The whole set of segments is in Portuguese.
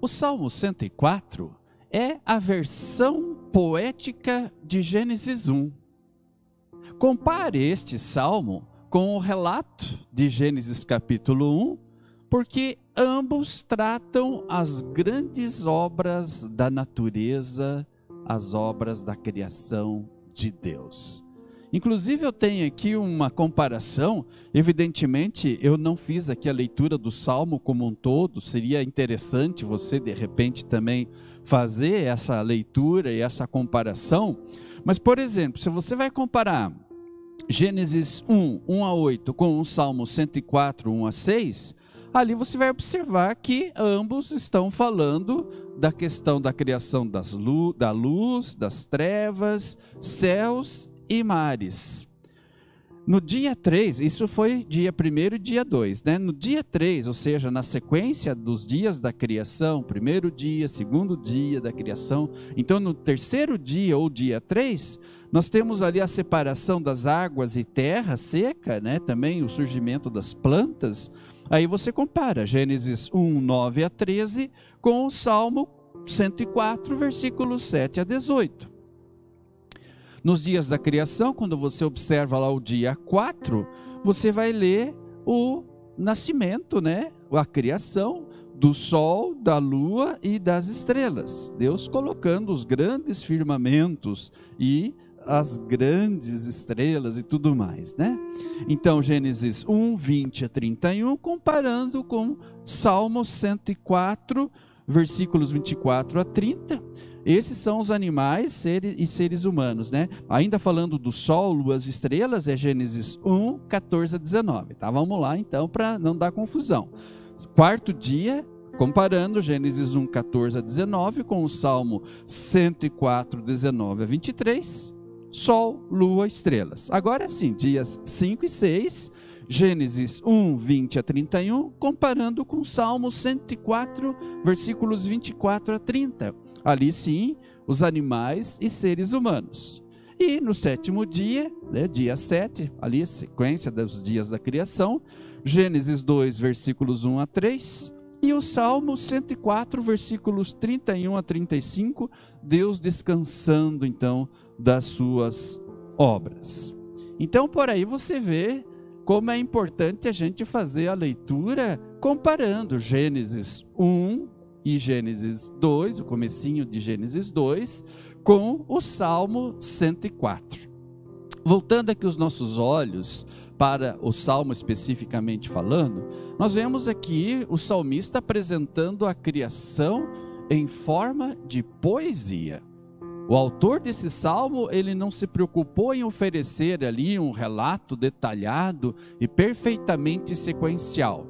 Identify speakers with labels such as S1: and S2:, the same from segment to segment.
S1: o Salmo 104 é a versão poética de Gênesis 1. Compare este salmo com o relato de Gênesis capítulo 1, porque ambos tratam as grandes obras da natureza, as obras da criação de Deus. Inclusive, eu tenho aqui uma comparação. Evidentemente, eu não fiz aqui a leitura do salmo como um todo. Seria interessante você, de repente, também fazer essa leitura e essa comparação. Mas, por exemplo, se você vai comparar Gênesis 1, 1 a 8 com o Salmo 104, 1 a 6, ali você vai observar que ambos estão falando da questão da criação das luz, da luz, das trevas, céus e mares. No dia 3, isso foi dia 1 e dia 2, né? No dia 3, ou seja, na sequência dos dias da criação, primeiro dia, segundo dia da criação, então no terceiro dia ou dia 3, nós temos ali a separação das águas e terra seca, né? Também o surgimento das plantas. Aí você compara Gênesis 1, 9 a 13 com o Salmo 104, versículos 7 a 18. Nos dias da criação, quando você observa lá o dia 4, você vai ler o nascimento, né? A criação do sol, da lua e das estrelas. Deus colocando os grandes firmamentos e as grandes estrelas e tudo mais, né? Então, Gênesis 1, 20 a 31, comparando com Salmo 104, versículos 24 a 30, esses são os animais seres, e seres humanos, né? Ainda falando do sol, luas, estrelas, é Gênesis 1, 14 a 19, tá? Vamos lá então para não dar confusão. Quarto dia, comparando Gênesis 1, 14 a 19 com o Salmo 104, 19 a 23, sol, lua, estrelas. Agora sim, dias 5 e 6, Gênesis 1, 20 a 31, comparando com o Salmo 104, versículos 24 a 30 ali sim, os animais e seres humanos. E no sétimo dia, né, dia 7, ali a sequência dos dias da criação, Gênesis 2, versículos 1 a 3, e o Salmo 104, versículos 31 a 35, Deus descansando então das suas obras. Então por aí você vê como é importante a gente fazer a leitura comparando Gênesis 1, e Gênesis 2, o comecinho de Gênesis 2, com o Salmo 104. Voltando aqui os nossos olhos para o Salmo especificamente falando, nós vemos aqui o salmista apresentando a criação em forma de poesia. O autor desse salmo, ele não se preocupou em oferecer ali um relato detalhado e perfeitamente sequencial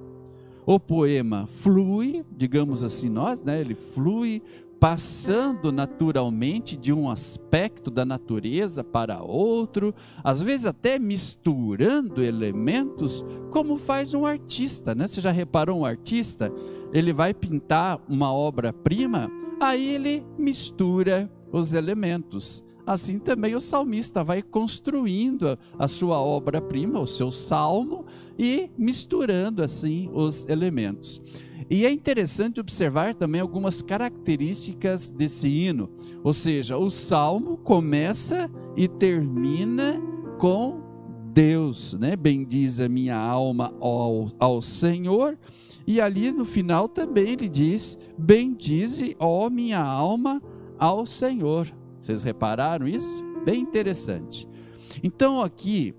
S1: o poema flui, digamos assim nós, né? Ele flui passando naturalmente de um aspecto da natureza para outro, às vezes até misturando elementos, como faz um artista, né? Você já reparou um artista? Ele vai pintar uma obra-prima, aí ele mistura os elementos. Assim também o salmista vai construindo a, sua obra-prima, o seu salmo, e misturando assim os elementos. E é interessante observar também algumas características desse hino, ou seja, o salmo começa e termina com Deus, né? Bendiz a minha alma ao, ao Senhor. E ali no final também ele diz: Bendize, ó minha alma, ao Senhor. Vocês repararam isso? Bem interessante. Então, aqui,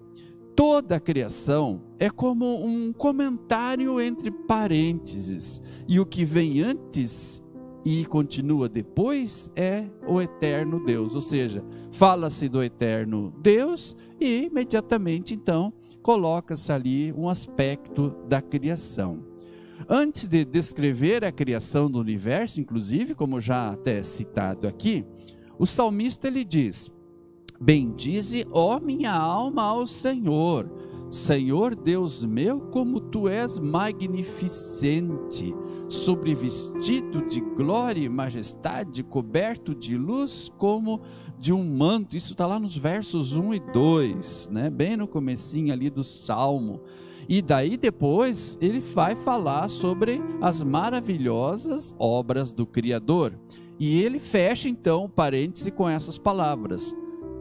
S1: toda a criação é como um comentário entre parênteses, e o que vem antes e continua depois é o eterno Deus, ou seja, fala-se do eterno Deus e imediatamente então coloca-se ali um aspecto da criação. Antes de descrever a criação do universo, inclusive, como já até citado aqui, o salmista ele diz: Bendize, ó minha alma, ao Senhor. Senhor Deus meu, como tu és magnificente, sobrevestido de glória e majestade, coberto de luz como de um manto. Isso está lá nos versos 1 e 2, né? bem no comecinho ali do Salmo. E daí depois ele vai falar sobre as maravilhosas obras do Criador. E ele fecha então o parêntese com essas palavras.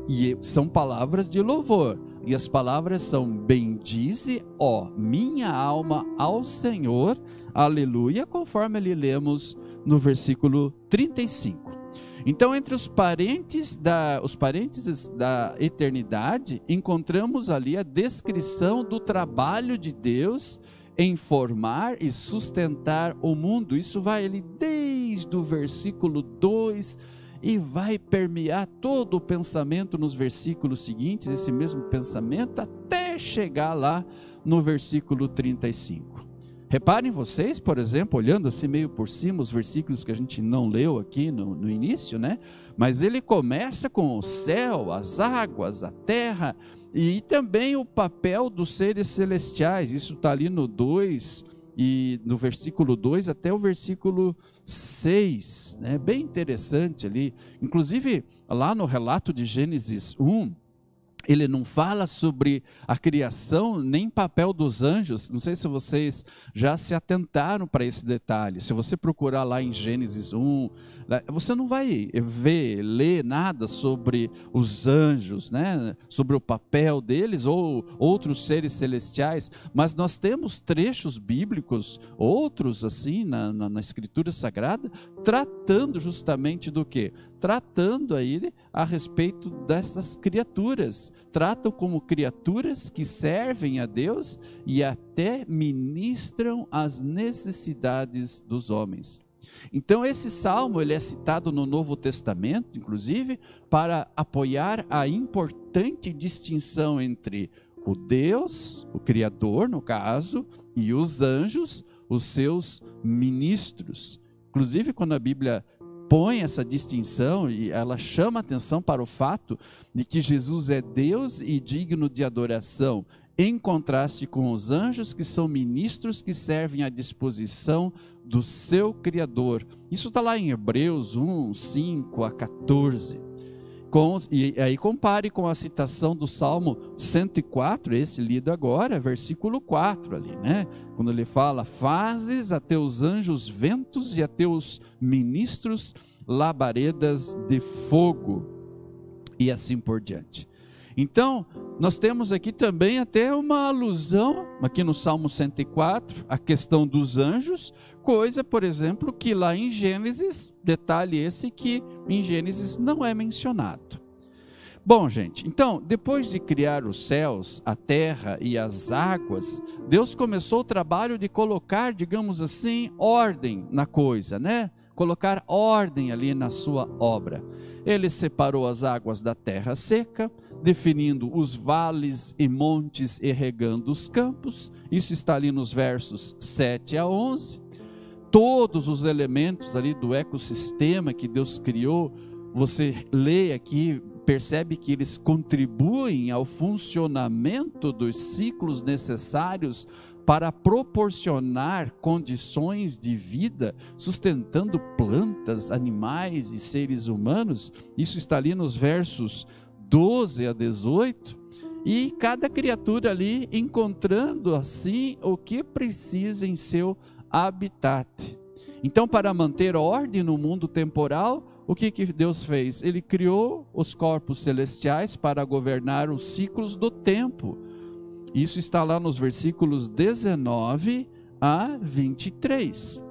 S1: E são palavras de louvor. E as palavras são: Bendize, ó minha alma, ao Senhor, aleluia, conforme ali lemos no versículo 35. Então, entre os parentes da, os parênteses da eternidade, encontramos ali a descrição do trabalho de Deus em formar e sustentar o mundo. Isso vai ali desde o versículo 2 e vai permear todo o pensamento nos versículos seguintes, esse mesmo pensamento, até chegar lá no versículo 35. Reparem vocês, por exemplo, olhando assim meio por cima os versículos que a gente não leu aqui no, no início, né? Mas ele começa com o céu, as águas, a terra e também o papel dos seres celestiais. Isso está ali no 2 e no versículo 2 até o versículo 6, né? Bem interessante ali. Inclusive, lá no relato de Gênesis 1, ele não fala sobre a criação nem papel dos anjos. Não sei se vocês já se atentaram para esse detalhe. Se você procurar lá em Gênesis 1, né, você não vai ver, ler nada sobre os anjos, né? sobre o papel deles ou outros seres celestiais, mas nós temos trechos bíblicos, outros assim, na, na, na Escritura Sagrada, tratando justamente do que? tratando aí a respeito dessas criaturas. Tratam como criaturas que servem a Deus e até ministram as necessidades dos homens. Então esse salmo ele é citado no Novo Testamento, inclusive, para apoiar a importante distinção entre o Deus, o criador, no caso, e os anjos, os seus ministros. Inclusive, quando a Bíblia põe essa distinção e ela chama atenção para o fato de que Jesus é Deus e digno de adoração, em contraste com os anjos, que são ministros que servem à disposição do seu Criador. Isso está lá em Hebreus 1, 5 a 14. Com, e aí compare com a citação do Salmo 104, esse lido agora, versículo 4 ali, né? Quando ele fala: Fazes a teus anjos ventos e a teus ministros labaredas de fogo, e assim por diante. Então, nós temos aqui também até uma alusão, aqui no Salmo 104, a questão dos anjos, coisa, por exemplo, que lá em Gênesis, detalhe esse que em Gênesis não é mencionado. Bom, gente, então, depois de criar os céus, a terra e as águas, Deus começou o trabalho de colocar, digamos assim, ordem na coisa, né? Colocar ordem ali na sua obra. Ele separou as águas da terra seca, definindo os vales e montes e regando os campos. Isso está ali nos versos 7 a 11. Todos os elementos ali do ecossistema que Deus criou, você lê aqui, percebe que eles contribuem ao funcionamento dos ciclos necessários para proporcionar condições de vida, sustentando plantas, animais e seres humanos. Isso está ali nos versos 12 a 18. E cada criatura ali encontrando assim o que precisa em seu habitat. Então, para manter ordem no mundo temporal, o que, que Deus fez? Ele criou os corpos celestiais para governar os ciclos do tempo isso está lá nos versículos 19 a 23.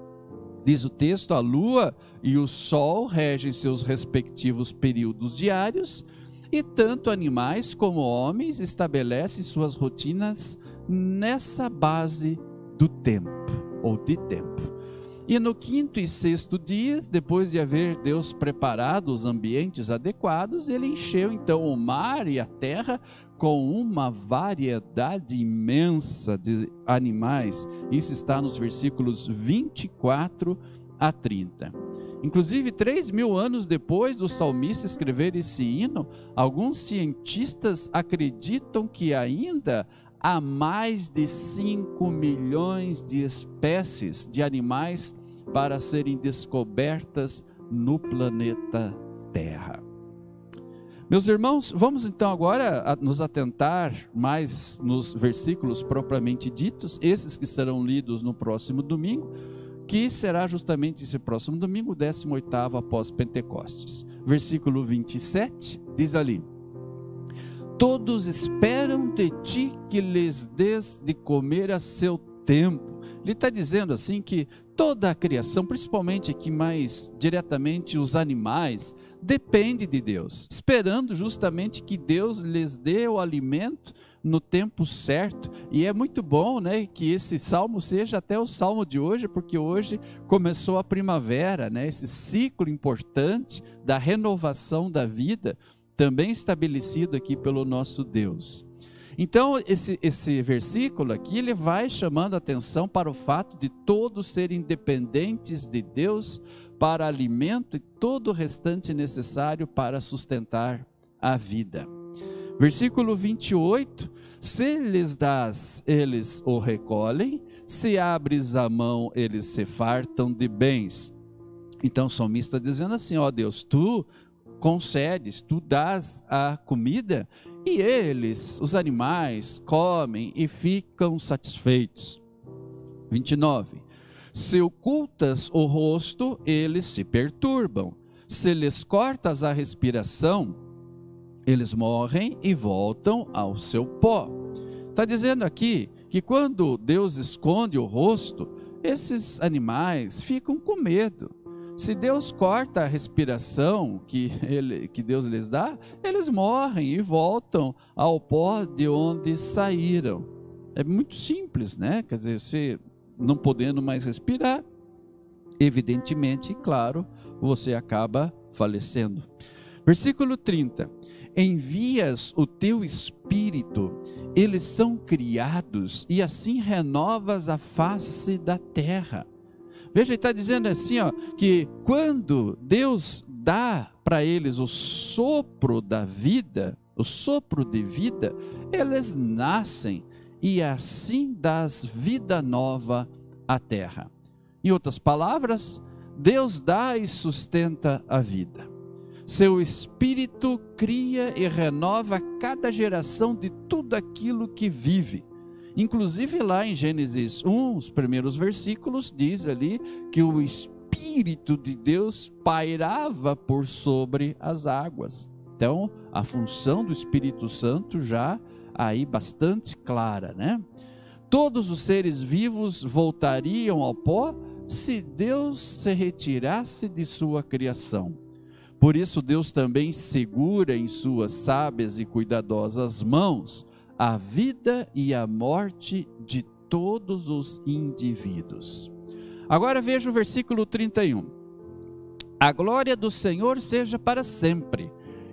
S1: Diz o texto: a lua e o sol regem seus respectivos períodos diários, e tanto animais como homens estabelecem suas rotinas nessa base do tempo, ou de tempo. E no quinto e sexto dias, depois de haver Deus preparado os ambientes adequados, ele encheu então o mar e a terra com uma variedade imensa de animais. Isso está nos versículos 24 a 30. Inclusive, três mil anos depois do salmista escrever esse hino, alguns cientistas acreditam que ainda há mais de 5 milhões de espécies de animais para serem descobertas no planeta Terra. Meus irmãos, vamos então agora nos atentar mais nos versículos propriamente ditos, esses que serão lidos no próximo domingo, que será justamente esse próximo domingo, 18 após Pentecostes. Versículo 27 diz ali: Todos esperam de ti que lhes des de comer a seu tempo. Ele está dizendo assim que toda a criação, principalmente aqui mais diretamente os animais, depende de Deus, esperando justamente que Deus lhes dê o alimento no tempo certo. E é muito bom, né, que esse salmo seja até o salmo de hoje, porque hoje começou a primavera, né, esse ciclo importante da renovação da vida, também estabelecido aqui pelo nosso Deus. Então, esse, esse versículo aqui, ele vai chamando atenção para o fato de todos serem dependentes de Deus para alimento e todo o restante necessário para sustentar a vida. Versículo 28: Se lhes das, eles o recolhem, se abres a mão, eles se fartam de bens. Então o salmista está dizendo assim: ó Deus, tu concedes, tu dás a comida e eles, os animais, comem e ficam satisfeitos. 29. Se ocultas o rosto, eles se perturbam. Se lhes cortas a respiração, eles morrem e voltam ao seu pó. Está dizendo aqui que quando Deus esconde o rosto, esses animais ficam com medo. Se Deus corta a respiração que, ele, que Deus lhes dá, eles morrem e voltam ao pó de onde saíram. É muito simples, né? Quer dizer, se não podendo mais respirar, evidentemente, claro, você acaba falecendo. Versículo 30. Envias o teu espírito, eles são criados, e assim renovas a face da terra. Veja, ele está dizendo assim, ó, que quando Deus dá para eles o sopro da vida, o sopro de vida, eles nascem e assim das vida nova à terra. Em outras palavras, Deus dá e sustenta a vida. Seu espírito cria e renova cada geração de tudo aquilo que vive. Inclusive lá em Gênesis 1, os primeiros versículos, diz ali que o Espírito de Deus pairava por sobre as águas. Então, a função do Espírito Santo já aí bastante clara, né? Todos os seres vivos voltariam ao pó se Deus se retirasse de sua criação. Por isso, Deus também segura em suas sábias e cuidadosas mãos a vida e a morte de todos os indivíduos. Agora veja o versículo 31. A glória do Senhor seja para sempre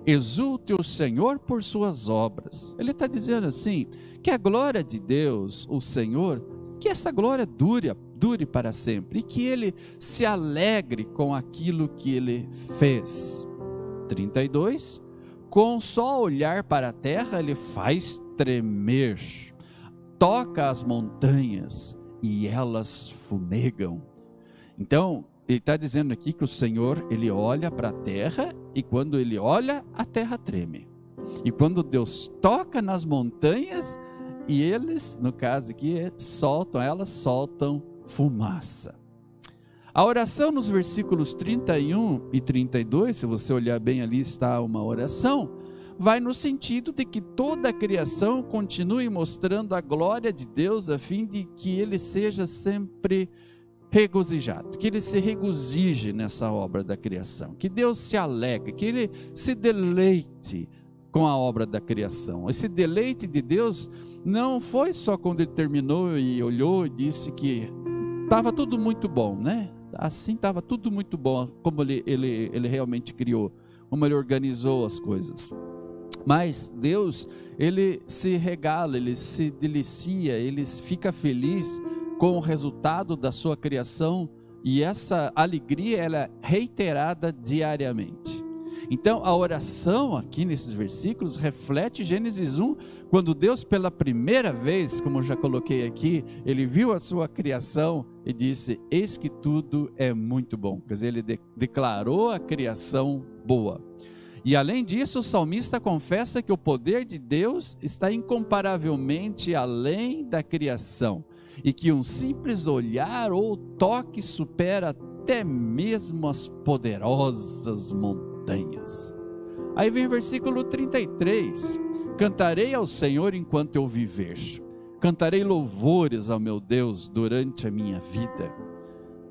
S1: exulte o Senhor por suas obras. Ele está dizendo assim: que a glória de Deus, o Senhor, que essa glória dure, dure para sempre e que ele se alegre com aquilo que ele fez. 32. Com só olhar para a terra, ele faz tremer, toca as montanhas e elas fumegam. Então, ele está dizendo aqui que o Senhor, ele olha para a terra e quando ele olha, a terra treme. E quando Deus toca nas montanhas, e eles, no caso aqui, soltam, elas soltam fumaça. A oração nos versículos 31 e 32, se você olhar bem ali está uma oração, vai no sentido de que toda a criação continue mostrando a glória de Deus a fim de que ele seja sempre regozijado, que ele se regozije nessa obra da criação, que Deus se alegre, que ele se deleite com a obra da criação. Esse deleite de Deus não foi só quando ele terminou e olhou e disse que estava tudo muito bom, né? Assim estava tudo muito bom, como ele, ele, ele realmente criou, como ele organizou as coisas. Mas Deus, ele se regala, ele se delicia, ele fica feliz com o resultado da sua criação e essa alegria ela é reiterada diariamente. Então, a oração aqui nesses versículos reflete Gênesis 1, quando Deus, pela primeira vez, como eu já coloquei aqui, ele viu a sua criação e disse: Eis que tudo é muito bom. Quer dizer, ele de declarou a criação boa. E além disso, o salmista confessa que o poder de Deus está incomparavelmente além da criação e que um simples olhar ou toque supera até mesmo as poderosas montanhas. Aí vem o versículo 33: Cantarei ao Senhor enquanto eu viver, cantarei louvores ao meu Deus durante a minha vida.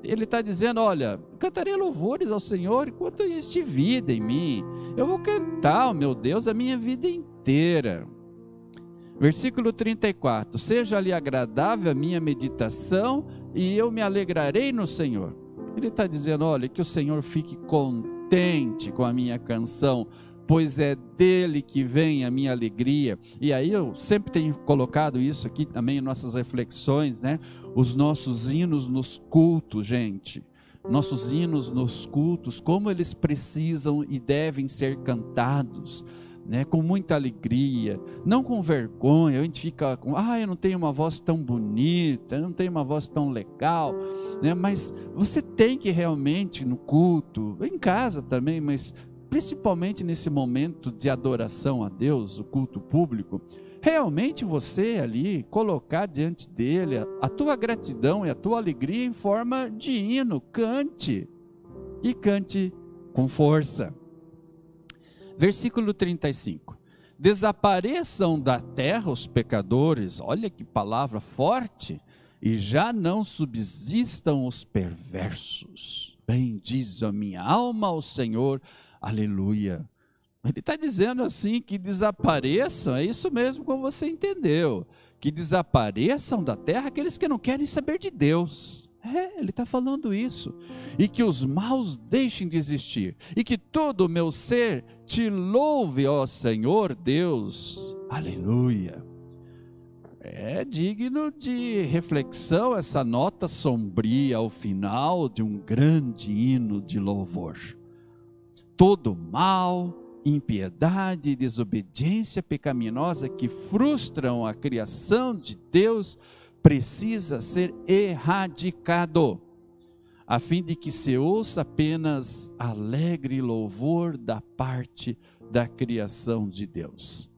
S1: Ele está dizendo: Olha, cantarei louvores ao Senhor enquanto existe vida em mim. Eu vou cantar ao meu Deus a minha vida inteira. Versículo 34: Seja-lhe agradável a minha meditação e eu me alegrarei no Senhor. Ele está dizendo: olha, que o Senhor fique contente com a minha canção, pois é dele que vem a minha alegria. E aí eu sempre tenho colocado isso aqui também em nossas reflexões, né? Os nossos hinos nos cultos, gente. Nossos hinos nos cultos, como eles precisam e devem ser cantados né, com muita alegria, não com vergonha. A gente fica com, ah, eu não tenho uma voz tão bonita, eu não tenho uma voz tão legal, né, mas você tem que realmente no culto, em casa também, mas principalmente nesse momento de adoração a Deus, o culto público, realmente você ali colocar diante dele a tua gratidão e a tua alegria em forma de hino, cante e cante com força. Versículo 35. Desapareçam da terra os pecadores, olha que palavra forte, e já não subsistam os perversos. Bendiz a minha alma ao Senhor, aleluia. Ele está dizendo assim que desapareçam, é isso mesmo como você entendeu, que desapareçam da terra aqueles que não querem saber de Deus. É, ele está falando isso. E que os maus deixem de existir. E que todo o meu ser te louve, ó Senhor Deus. Aleluia. É digno de reflexão essa nota sombria ao final de um grande hino de louvor. Todo mal, impiedade e desobediência pecaminosa que frustram a criação de Deus precisa ser erradicado, a fim de que se ouça apenas alegre louvor da parte da criação de Deus.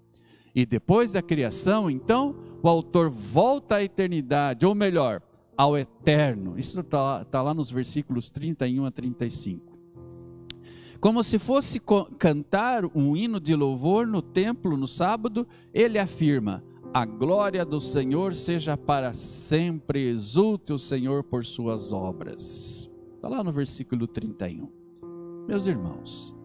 S1: E depois da criação, então, o autor volta à eternidade, ou melhor, ao eterno. Isso está tá lá nos versículos 31 a 35. Como se fosse cantar um hino de louvor no templo no sábado, ele afirma: a glória do Senhor seja para sempre, exulte o Senhor por suas obras. Está lá no versículo 31. Meus irmãos,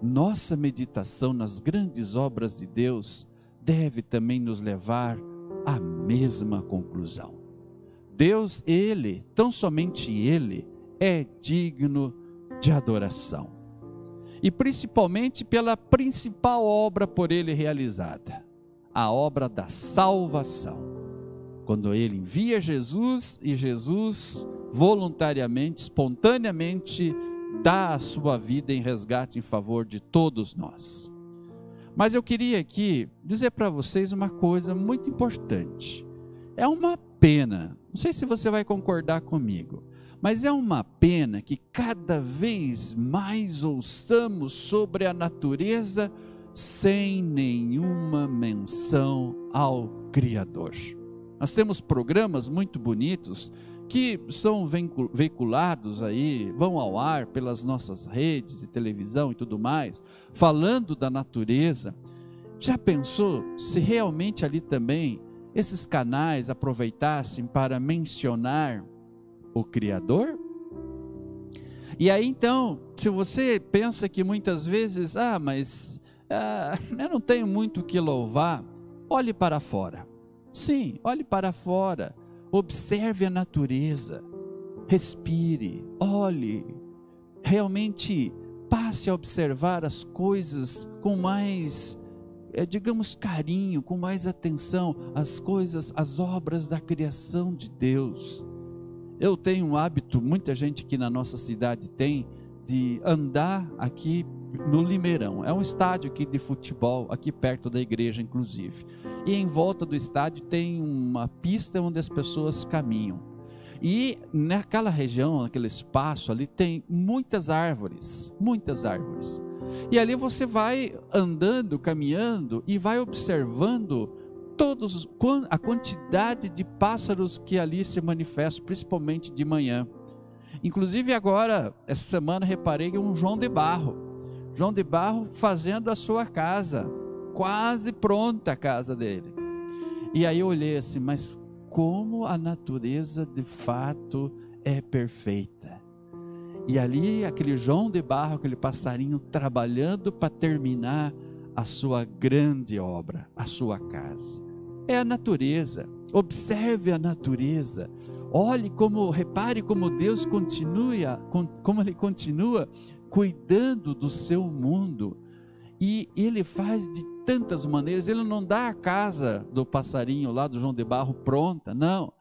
S1: nossa meditação nas grandes obras de Deus deve também nos levar à mesma conclusão. Deus, Ele, tão somente Ele, é digno de adoração. E principalmente pela principal obra por Ele realizada a obra da salvação. Quando ele envia Jesus e Jesus voluntariamente, espontaneamente dá a sua vida em resgate em favor de todos nós. Mas eu queria aqui dizer para vocês uma coisa muito importante. É uma pena, não sei se você vai concordar comigo, mas é uma pena que cada vez mais ouçamos sobre a natureza sem nenhuma menção ao Criador. Nós temos programas muito bonitos que são veiculados aí, vão ao ar pelas nossas redes de televisão e tudo mais, falando da natureza. Já pensou se realmente ali também esses canais aproveitassem para mencionar o Criador? E aí então, se você pensa que muitas vezes, ah, mas ah, eu não tenho muito o que louvar, olhe para fora. Sim, olhe para fora, observe a natureza, respire, olhe, realmente passe a observar as coisas com mais, é, digamos, carinho, com mais atenção, as coisas, as obras da criação de Deus. Eu tenho um hábito, muita gente aqui na nossa cidade tem, de andar aqui no Limeirão. É um estádio aqui de futebol, aqui perto da igreja, inclusive. E em volta do estádio tem uma pista onde as pessoas caminham. E naquela região, naquele espaço ali, tem muitas árvores, muitas árvores. E ali você vai andando, caminhando e vai observando todos a quantidade de pássaros que ali se manifestam, principalmente de manhã. Inclusive agora, essa semana reparei um João de Barro. João de Barro fazendo a sua casa, quase pronta a casa dele. E aí eu olhei assim, mas como a natureza de fato é perfeita. E ali aquele João de Barro, aquele passarinho trabalhando para terminar a sua grande obra, a sua casa. É a natureza. Observe a natureza. Olhe como, repare como Deus continua, como ele continua cuidando do seu mundo. E ele faz de tantas maneiras, ele não dá a casa do passarinho lá do João de Barro pronta, não.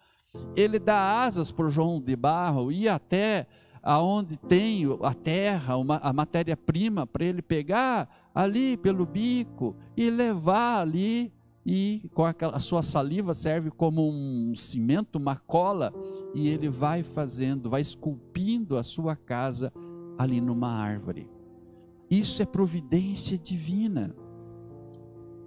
S1: Ele dá asas para o João de Barro ir até aonde tem a terra, uma, a matéria-prima, para ele pegar ali pelo bico e levar ali e com aquela, a sua saliva serve como um cimento, uma cola, e ele vai fazendo, vai esculpindo a sua casa ali numa árvore. Isso é providência divina.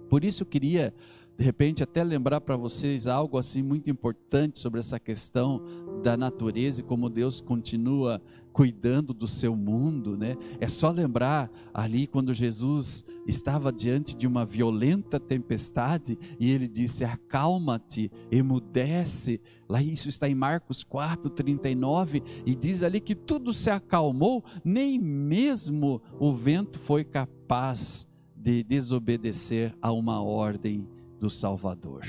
S1: Por isso eu queria, de repente, até lembrar para vocês algo assim muito importante sobre essa questão da natureza e como Deus continua cuidando do seu mundo, né? É só lembrar ali quando Jesus estava diante de uma violenta tempestade e ele disse: "Acalma-te, emudece". Lá isso está em Marcos 4:39 e diz ali que tudo se acalmou, nem mesmo o vento foi capaz de desobedecer a uma ordem do Salvador.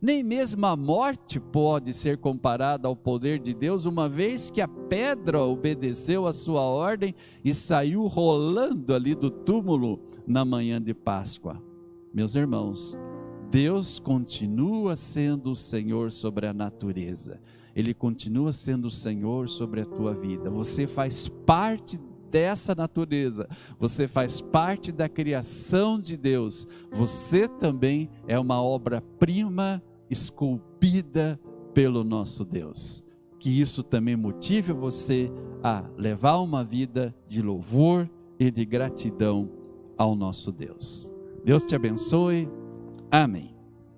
S1: Nem mesmo a morte pode ser comparada ao poder de Deus, uma vez que a pedra obedeceu a sua ordem e saiu rolando ali do túmulo na manhã de Páscoa. Meus irmãos, Deus continua sendo o Senhor sobre a natureza. Ele continua sendo o Senhor sobre a tua vida. Você faz parte dessa natureza, você faz parte da criação de Deus, você também é uma obra-prima esculpida pelo nosso Deus. Que isso também motive você a levar uma vida de louvor e de gratidão ao nosso Deus. Deus te abençoe. Amém.